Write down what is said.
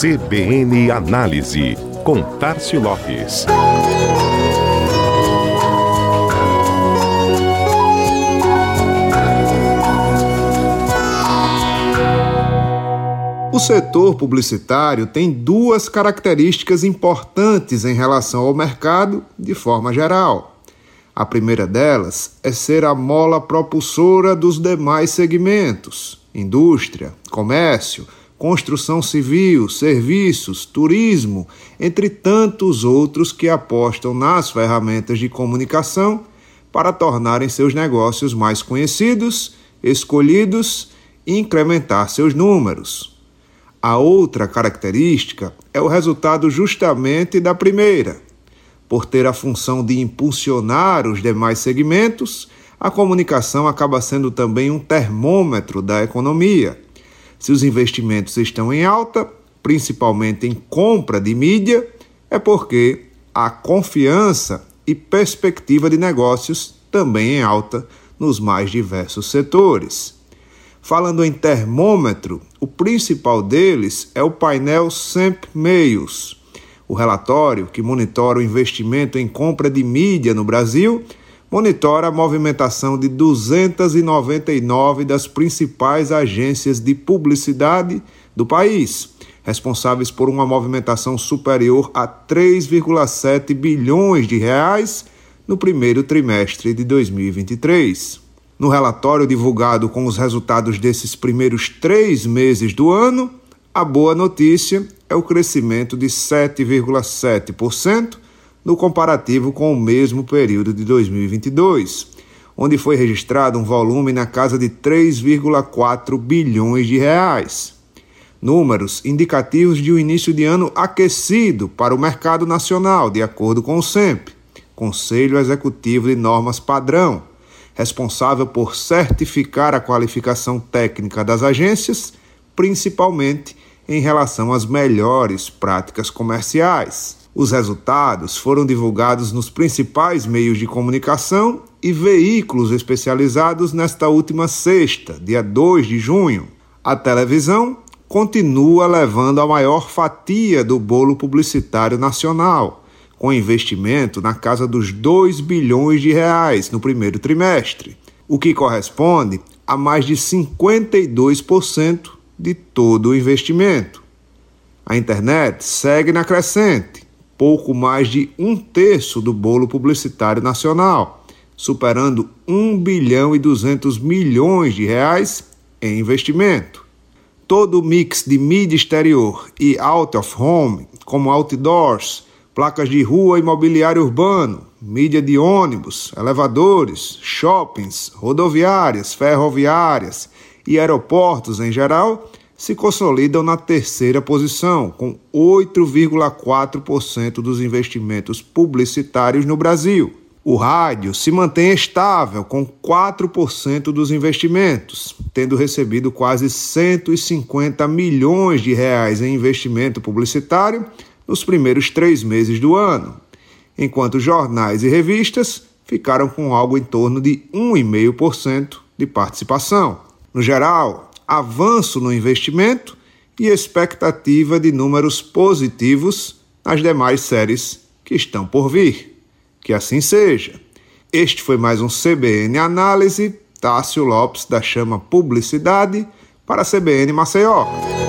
CBN Análise, com Tarcio Lopes. O setor publicitário tem duas características importantes em relação ao mercado de forma geral. A primeira delas é ser a mola propulsora dos demais segmentos: indústria, comércio, construção civil, serviços, turismo, entre tantos outros que apostam nas ferramentas de comunicação para tornarem seus negócios mais conhecidos, escolhidos e incrementar seus números. A outra característica é o resultado justamente da primeira. Por ter a função de impulsionar os demais segmentos, a comunicação acaba sendo também um termômetro da economia se os investimentos estão em alta, principalmente em compra de mídia, é porque a confiança e perspectiva de negócios também em alta nos mais diversos setores. Falando em termômetro, o principal deles é o painel SEMP Meios. O relatório, que monitora o investimento em compra de mídia no Brasil, monitora a movimentação de 299 das principais agências de publicidade do país, responsáveis por uma movimentação superior a 3,7 bilhões de reais no primeiro trimestre de 2023. No relatório divulgado com os resultados desses primeiros três meses do ano, a boa notícia é o crescimento de 7,7% no comparativo com o mesmo período de 2022, onde foi registrado um volume na casa de 3,4 bilhões de reais. Números indicativos de um início de ano aquecido para o mercado nacional, de acordo com o SEMP, Conselho Executivo de Normas Padrão, responsável por certificar a qualificação técnica das agências, principalmente em relação às melhores práticas comerciais. Os resultados foram divulgados nos principais meios de comunicação e veículos especializados nesta última sexta, dia 2 de junho. A televisão continua levando a maior fatia do bolo publicitário nacional, com investimento na casa dos 2 bilhões de reais no primeiro trimestre, o que corresponde a mais de 52% de todo o investimento. A internet segue na crescente pouco mais de um terço do bolo publicitário nacional, superando 1 bilhão e 200 milhões de reais em investimento. Todo o mix de mídia exterior e out of home, como outdoors, placas de rua e mobiliário urbano, mídia de ônibus, elevadores, shoppings, rodoviárias, ferroviárias e aeroportos em geral, se consolidam na terceira posição, com 8,4% dos investimentos publicitários no Brasil. O rádio se mantém estável, com 4% dos investimentos, tendo recebido quase 150 milhões de reais em investimento publicitário nos primeiros três meses do ano, enquanto jornais e revistas ficaram com algo em torno de 1,5% de participação. No geral, avanço no investimento e expectativa de números positivos nas demais séries que estão por vir. Que assim seja. Este foi mais um CBN Análise. Tássio Lopes da Chama Publicidade para a CBN Maceió.